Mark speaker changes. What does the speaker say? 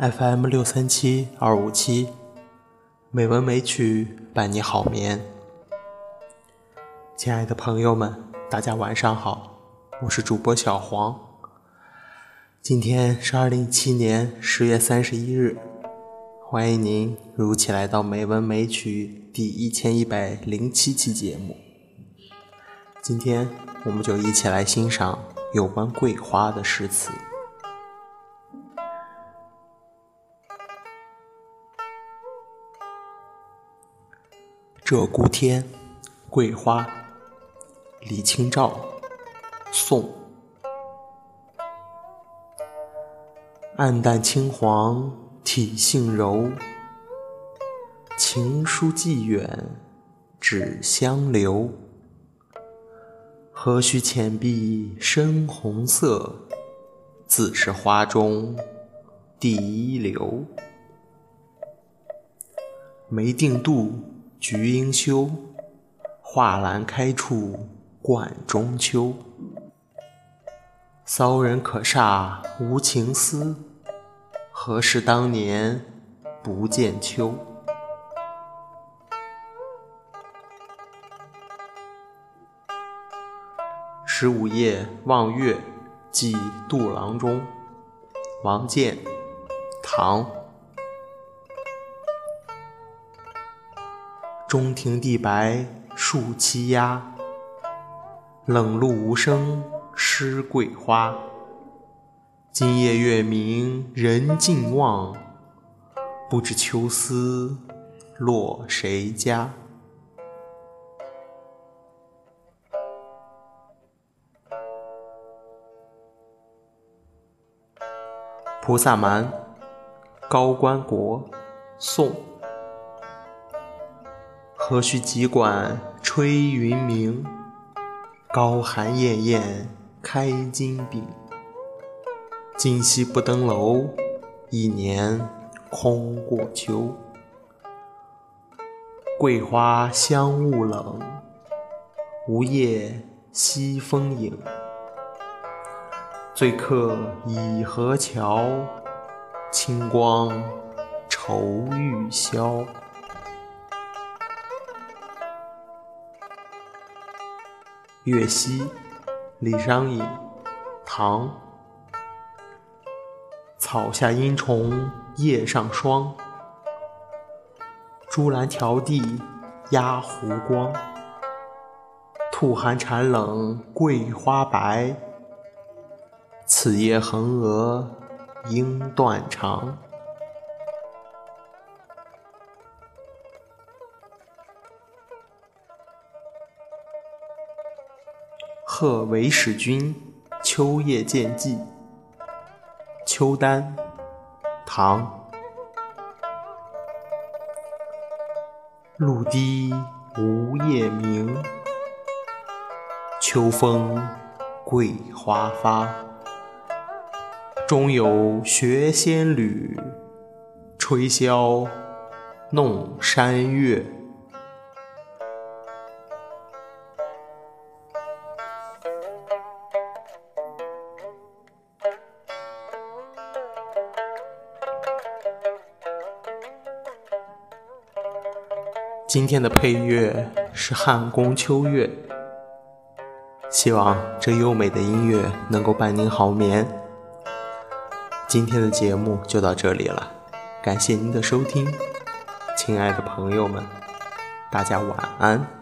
Speaker 1: FM 六三七二五七，美文美曲伴你好眠。亲爱的朋友们，大家晚上好，我是主播小黄。今天是二零一七年十月三十一日，欢迎您如期来到《美文美曲》第一千一百零七期节目。今天我们就一起来欣赏有关桂花的诗词。鹧鸪天，桂花，李清照，宋。暗淡青黄体性柔，情疏寄远只相留。何须浅碧深红色，自是花中第一流。梅定妒。菊应羞，画栏开处冠中秋。骚人可煞无情思，何事当年不见秋？十五夜望月寄杜郎中，王建，唐。中庭地白树栖鸦，冷露无声湿桂花。今夜月明人尽望，不知秋思落谁家。菩萨蛮，高观国，宋。何须急管吹云鸣？高寒夜宴开金饼。今夕不登楼，一年空过秋。桂花香雾冷，梧叶西风影。醉客倚河桥，清光愁欲消。月夕，李商隐，唐。草下阴虫叶上霜，朱兰迢递压湖光。兔寒蝉冷桂花白，此夜横娥应断肠。贺韦使君秋夜见寄，秋丹，唐。露滴无夜明，秋风桂花发。中有学仙侣，吹箫弄山月。今天的配乐是汉宫秋月，希望这优美的音乐能够伴您好眠。今天的节目就到这里了，感谢您的收听，亲爱的朋友们，大家晚安。